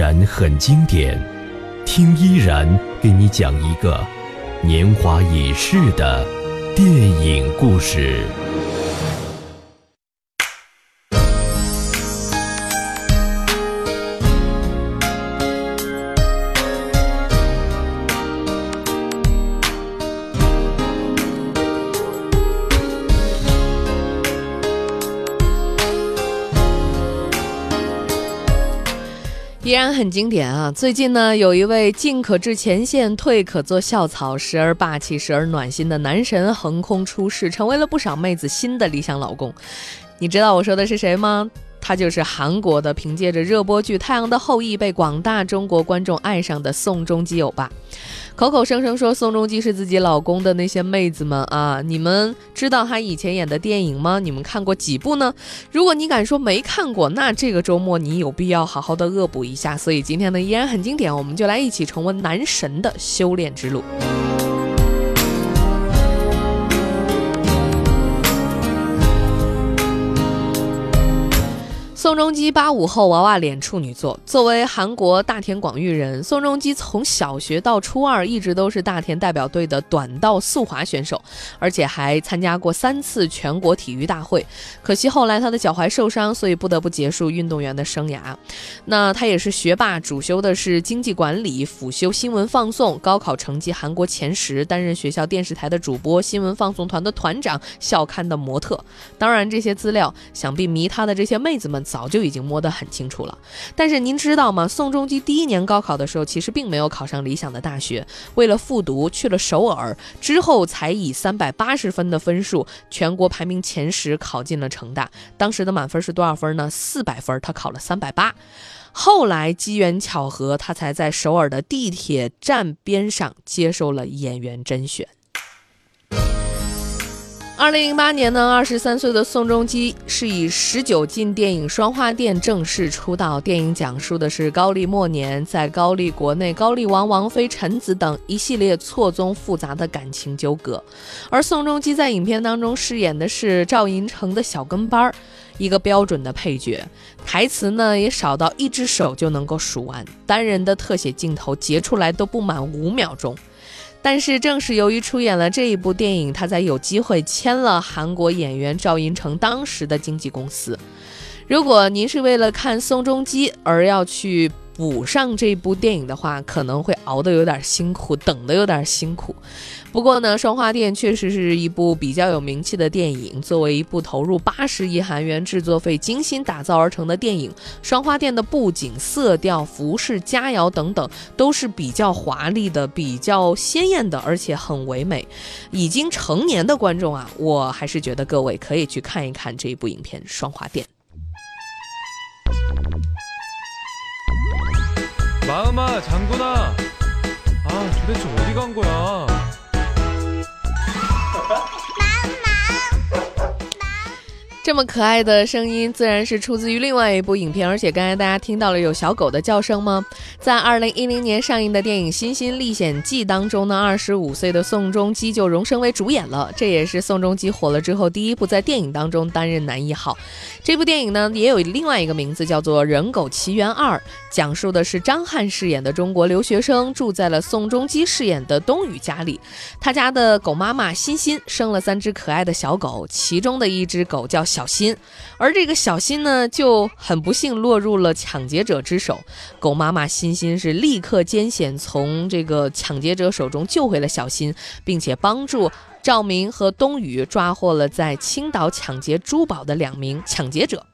然很经典，听依然给你讲一个年华已逝的电影故事。很经典啊！最近呢，有一位进可至前线，退可做校草，时而霸气，时而暖心的男神横空出世，成为了不少妹子新的理想老公。你知道我说的是谁吗？他就是韩国的，凭借着热播剧《太阳的后裔》被广大中国观众爱上的宋仲基欧巴。口口声声说宋仲基是自己老公的那些妹子们啊，你们知道他以前演的电影吗？你们看过几部呢？如果你敢说没看过，那这个周末你有必要好好的恶补一下。所以今天呢，依然很经典，我们就来一起重温男神的修炼之路。宋仲基八五后娃娃脸处女座，作为韩国大田广域人，宋仲基从小学到初二一直都是大田代表队的短道速滑选手，而且还参加过三次全国体育大会。可惜后来他的脚踝受伤，所以不得不结束运动员的生涯。那他也是学霸，主修的是经济管理，辅修新闻放送，高考成绩韩国前十，担任学校电视台的主播，新闻放送团的团长，校刊的模特。当然，这些资料想必迷他的这些妹子们。早早就已经摸得很清楚了，但是您知道吗？宋仲基第一年高考的时候，其实并没有考上理想的大学，为了复读去了首尔，之后才以三百八十分的分数，全国排名前十，考进了成大。当时的满分是多少分呢？四百分，他考了三百八。后来机缘巧合，他才在首尔的地铁站边上接受了演员甄选。二零零八年呢，二十三岁的宋仲基是以十九禁电影《双花店》正式出道。电影讲述的是高丽末年，在高丽国内，高丽王王妃臣子等一系列错综复杂的感情纠葛。而宋仲基在影片当中饰演的是赵寅成的小跟班儿，一个标准的配角，台词呢也少到一只手就能够数完，单人的特写镜头截出来都不满五秒钟。但是，正是由于出演了这一部电影，他才有机会签了韩国演员赵寅成当时的经纪公司。如果您是为了看宋仲基而要去，补上这部电影的话，可能会熬得有点辛苦，等得有点辛苦。不过呢，《双花店》确实是一部比较有名气的电影。作为一部投入八十亿韩元制作费、精心打造而成的电影，《双花店》的布景、色调、服饰、佳肴等等都是比较华丽的、比较鲜艳的，而且很唯美。已经成年的观众啊，我还是觉得各位可以去看一看这一部影片《双花店》。 마음아 장군아. 아 도대체 어디 간 거야 这么可爱的声音，自然是出自于另外一部影片。而且刚才大家听到了有小狗的叫声吗？在二零一零年上映的电影《新新历险记》当中呢，二十五岁的宋仲基就荣升为主演了。这也是宋仲基火了之后第一部在电影当中担任男一号。这部电影呢，也有另外一个名字叫做《人狗奇缘二》，讲述的是张翰饰演的中国留学生住在了宋仲基饰演的冬雨家里。他家的狗妈妈欣欣生了三只可爱的小狗，其中的一只狗叫小。小新，而这个小新呢，就很不幸落入了抢劫者之手。狗妈妈欣欣是立刻艰险从这个抢劫者手中救回了小新，并且帮助赵明和冬雨抓获了在青岛抢劫珠宝的两名抢劫者。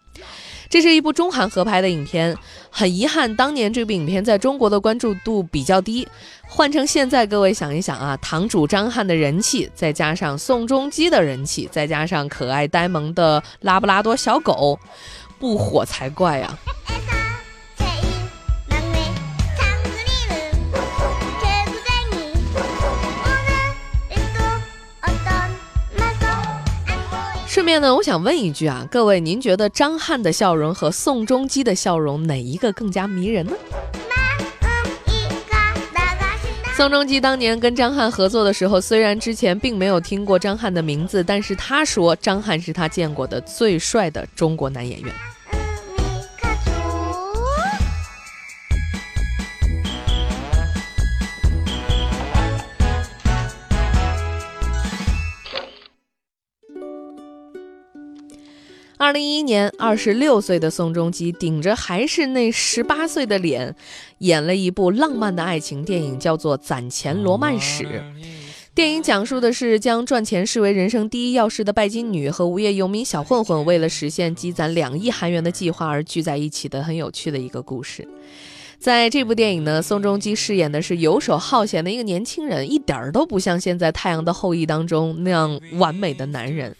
这是一部中韩合拍的影片，很遗憾，当年这部影片在中国的关注度比较低。换成现在，各位想一想啊，堂主张翰的人气，再加上宋仲基的人气，再加上可爱呆萌的拉布拉多小狗，不火才怪啊！顺便呢，我想问一句啊，各位，您觉得张翰的笑容和宋仲基的笑容哪一个更加迷人呢？宋仲基当年跟张翰合作的时候，虽然之前并没有听过张翰的名字，但是他说张翰是他见过的最帅的中国男演员。二零一一年，二十六岁的宋仲基顶着还是那十八岁的脸，演了一部浪漫的爱情电影，叫做《攒钱罗曼史》。电影讲述的是将赚钱视为人生第一要事的拜金女和无业游民小混混，为了实现积攒两亿韩元的计划而聚在一起的很有趣的一个故事。在这部电影呢，宋仲基饰演的是游手好闲的一个年轻人，一点儿都不像现在《太阳的后裔》当中那样完美的男人。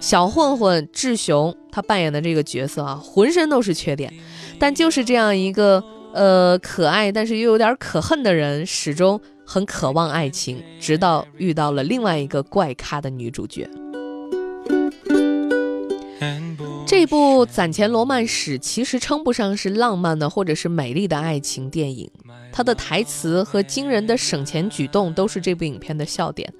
小混混志雄他扮演的这个角色啊，浑身都是缺点，但就是这样一个呃可爱但是又有点可恨的人，始终很渴望爱情，直到遇到了另外一个怪咖的女主角。这部《攒钱罗曼史》其实称不上是浪漫的或者是美丽的爱情电影。他的台词和惊人的省钱举动都是这部影片的笑点。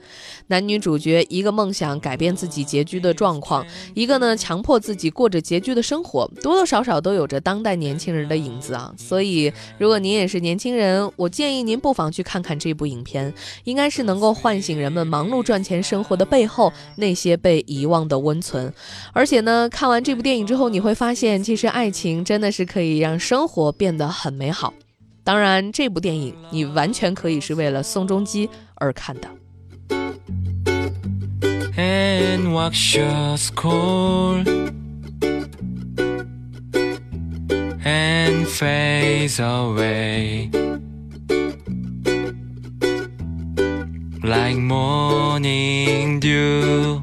男女主角一个梦想改变自己拮据的状况，一个呢强迫自己过着拮据的生活，多多少少都有着当代年轻人的影子啊。所以，如果您也是年轻人，我建议您不妨去看看这部影片，应该是能够唤醒人们忙碌赚钱生活的背后那些被遗忘的温存。而且呢，看完这部电影之后，你会发现，其实爱情真的是可以让生活变得很美好。当然，这部电影你完全可以是为了宋仲基而看的。And watch us cold and phase away like morning dew.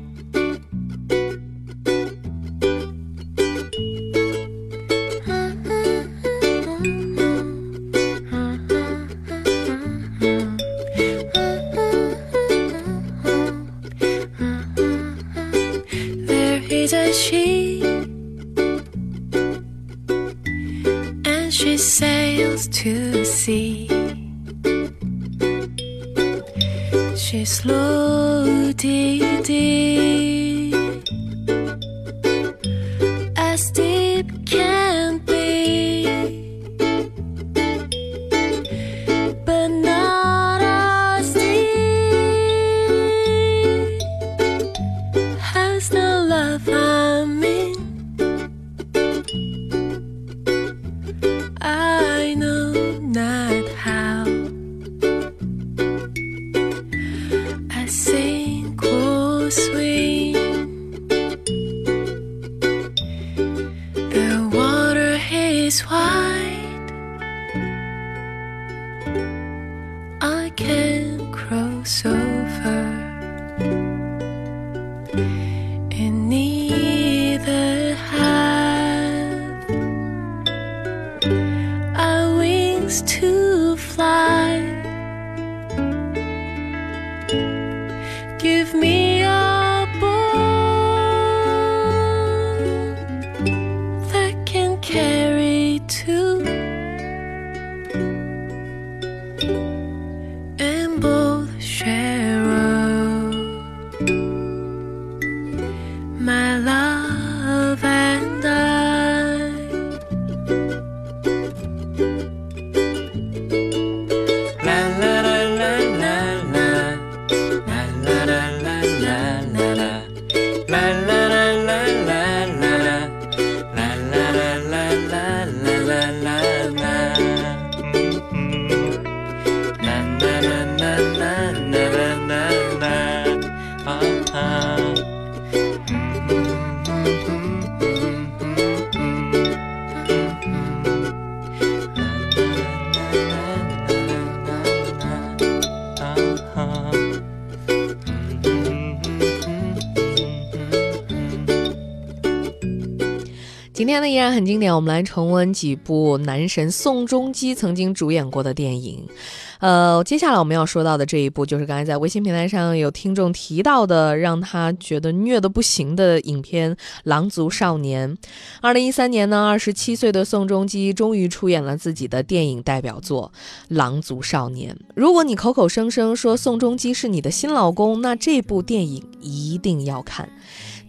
she sails to sea. She's slow, dee dee. cool, sweet. 今天呢依然很经典，我们来重温几部男神宋仲基曾经主演过的电影。呃，接下来我们要说到的这一部，就是刚才在微信平台上有听众提到的，让他觉得虐的不行的影片《狼族少年》。二零一三年呢，二十七岁的宋仲基终于出演了自己的电影代表作《狼族少年》。如果你口口声声说宋仲基是你的新老公，那这部电影一定要看。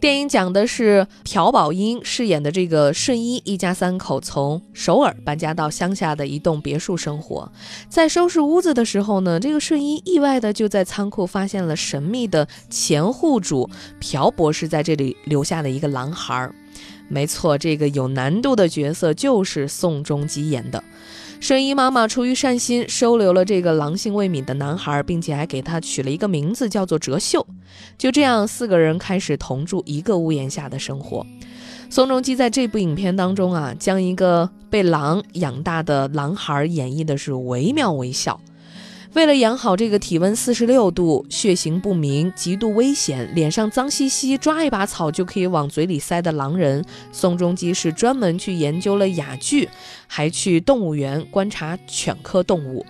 电影讲的是朴宝英饰演的这个顺一一家三口从首尔搬家到乡下的一栋别墅生活，在收拾屋子的时候呢，这个顺一意外的就在仓库发现了神秘的前户主朴博士在这里留下的一个狼孩儿。没错，这个有难度的角色就是宋仲基演的。沈姨妈妈出于善心，收留了这个狼性未泯的男孩，并且还给他取了一个名字，叫做哲秀。就这样，四个人开始同住一个屋檐下的生活。宋仲基在这部影片当中啊，将一个被狼养大的狼孩演绎的是惟妙惟肖。为了养好这个体温四十六度、血型不明、极度危险、脸上脏兮兮、抓一把草就可以往嘴里塞的狼人，宋仲基是专门去研究了哑剧，还去动物园观察犬科动物。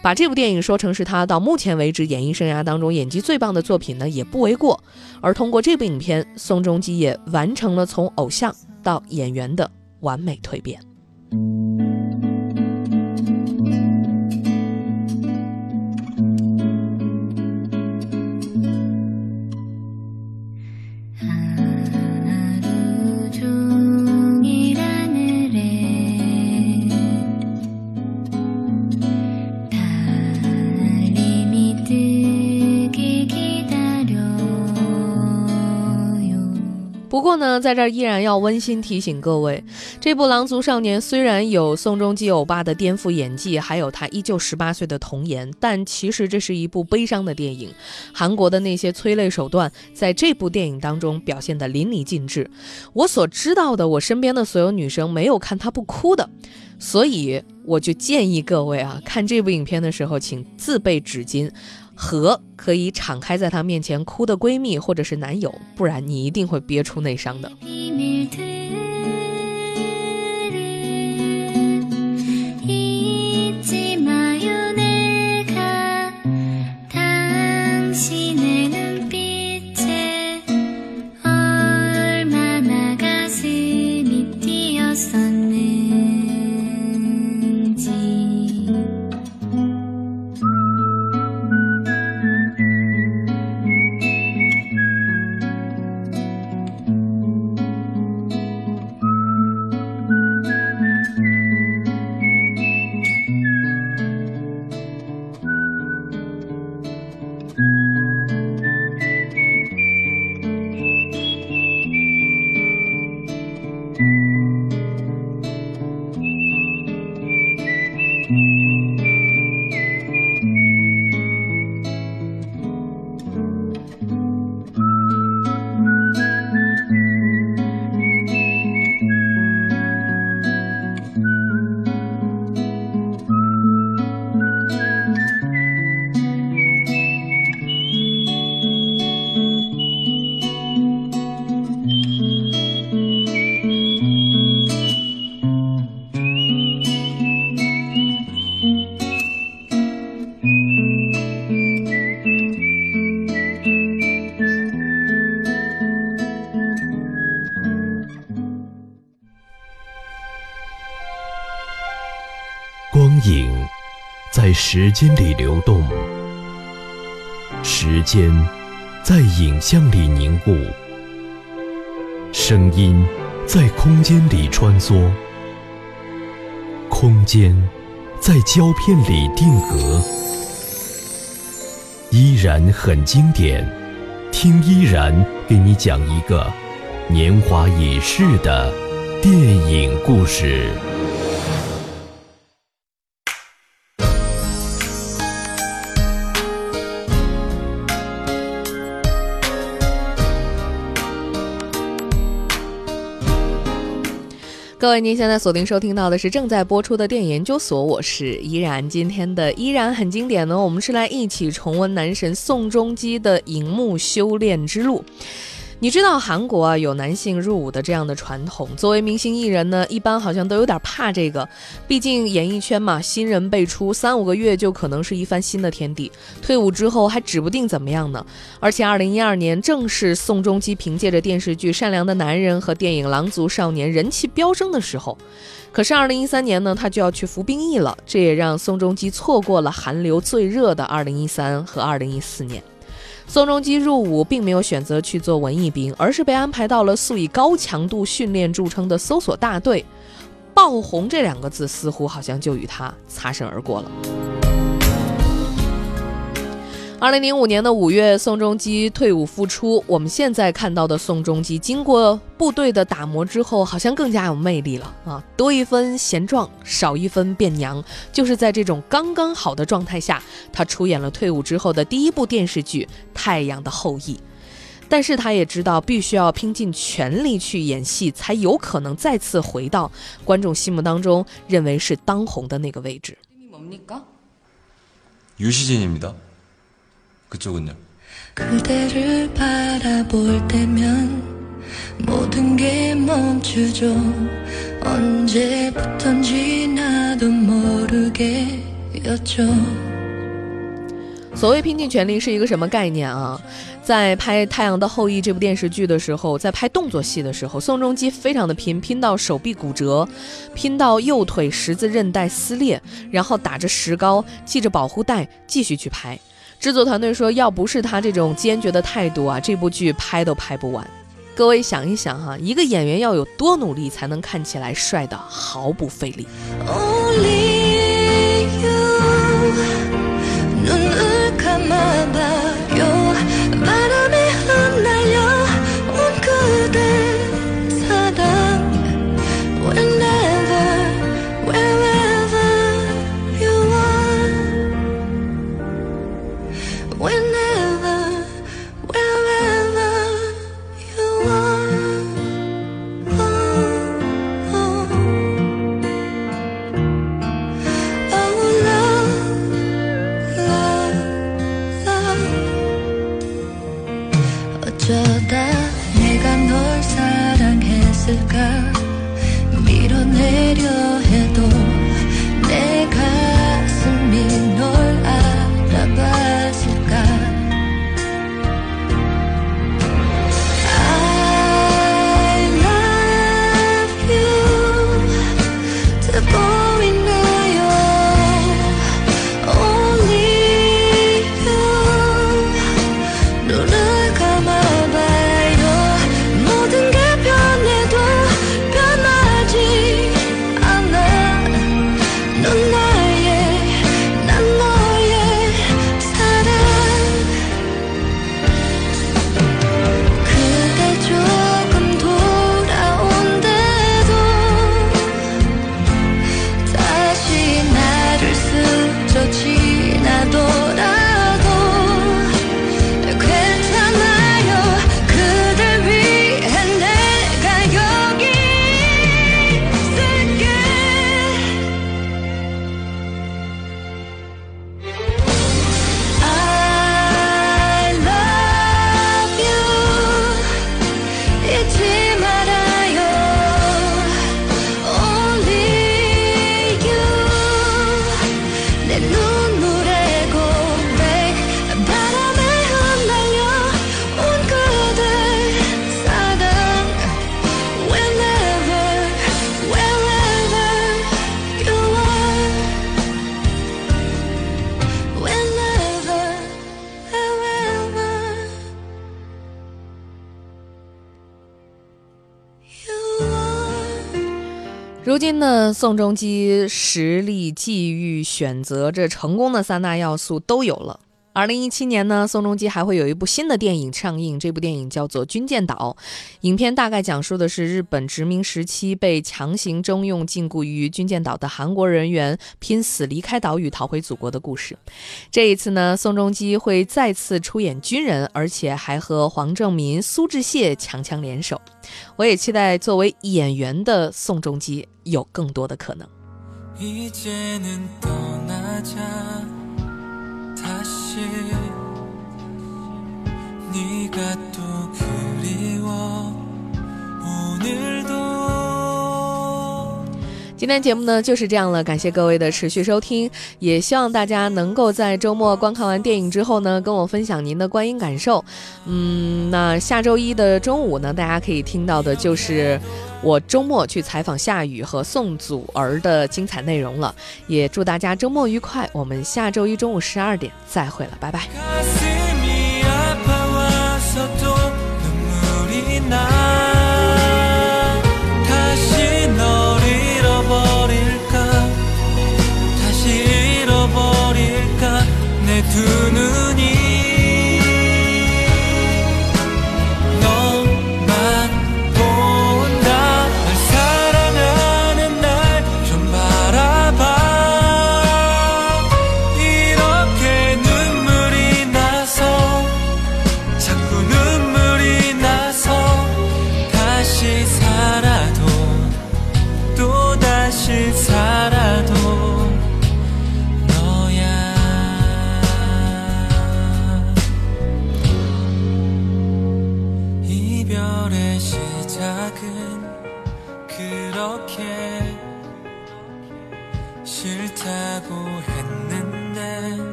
把这部电影说成是他到目前为止演艺生涯当中演技最棒的作品呢，也不为过。而通过这部影片，宋仲基也完成了从偶像到演员的完美蜕变。在这儿依然要温馨提醒各位，这部《狼族少年》虽然有宋仲基欧巴的颠覆演技，还有他依旧十八岁的童颜，但其实这是一部悲伤的电影。韩国的那些催泪手段，在这部电影当中表现得淋漓尽致。我所知道的，我身边的所有女生没有看他不哭的，所以我就建议各位啊，看这部影片的时候，请自备纸巾。和可以敞开在她面前哭的闺蜜或者是男友，不然你一定会憋出内伤的。时间里流动，时间在影像里凝固，声音在空间里穿梭，空间在胶片里定格，依然很经典。听依然给你讲一个年华已逝的电影故事。各位，您现在锁定收听到的是正在播出的电影研究所，我是依然。今天的依然很经典呢，我们是来一起重温男神宋仲基的荧幕修炼之路。你知道韩国啊有男性入伍的这样的传统，作为明星艺人呢，一般好像都有点怕这个，毕竟演艺圈嘛，新人辈出，三五个月就可能是一番新的天地，退伍之后还指不定怎么样呢。而且二零一二年正是宋仲基凭借着电视剧《善良的男人》和电影《狼族少年》人气飙升的时候，可是二零一三年呢，他就要去服兵役了，这也让宋仲基错过了韩流最热的二零一三和二零一四年。宋仲基入伍并没有选择去做文艺兵，而是被安排到了素以高强度训练著称的搜索大队。爆红这两个字似乎好像就与他擦身而过了。二零零五年的五月，宋仲基退伍复出。我们现在看到的宋仲基，经过部队的打磨之后，好像更加有魅力了啊！多一分贤壮，少一分变娘。就是在这种刚刚好的状态下，他出演了退伍之后的第一部电视剧《太阳的后裔》。但是他也知道，必须要拼尽全力去演戏，才有可能再次回到观众心目当中认为是当红的那个位置。유시진입니다 그쪽은요? 그대를 바라볼 때면 모든 게 멈추죠 언제부턴지 나도 모르게였죠 所谓拼尽全力是一个什么概念啊？在拍《太阳的后裔》这部电视剧的时候，在拍动作戏的时候，宋仲基非常的拼，拼到手臂骨折，拼到右腿十字韧带撕裂，然后打着石膏，系着保护带，继续去拍。 制作团队说，要不是他这种坚决的态度啊，这部剧拍都拍不完。各位想一想哈，一个演员要有多努力才能看起来帅的毫不费力？今呢，宋仲基实力、际遇、选择这成功的三大要素都有了。二零一七年呢，宋仲基还会有一部新的电影上映，这部电影叫做《军舰岛》。影片大概讲述的是日本殖民时期被强行征用、禁锢于军舰岛的韩国人员拼死离开岛屿、逃回祖国的故事。这一次呢，宋仲基会再次出演军人，而且还和黄正民、苏志燮强强联手。我也期待作为演员的宋仲基。有更多的可能。 다시 네가 또 그리워. 오늘도 今天节目呢就是这样了，感谢各位的持续收听，也希望大家能够在周末观看完电影之后呢，跟我分享您的观影感受。嗯，那下周一的中午呢，大家可以听到的就是我周末去采访夏雨和宋祖儿的精彩内容了。也祝大家周末愉快，我们下周一中午十二点再会了，拜拜。 두 눈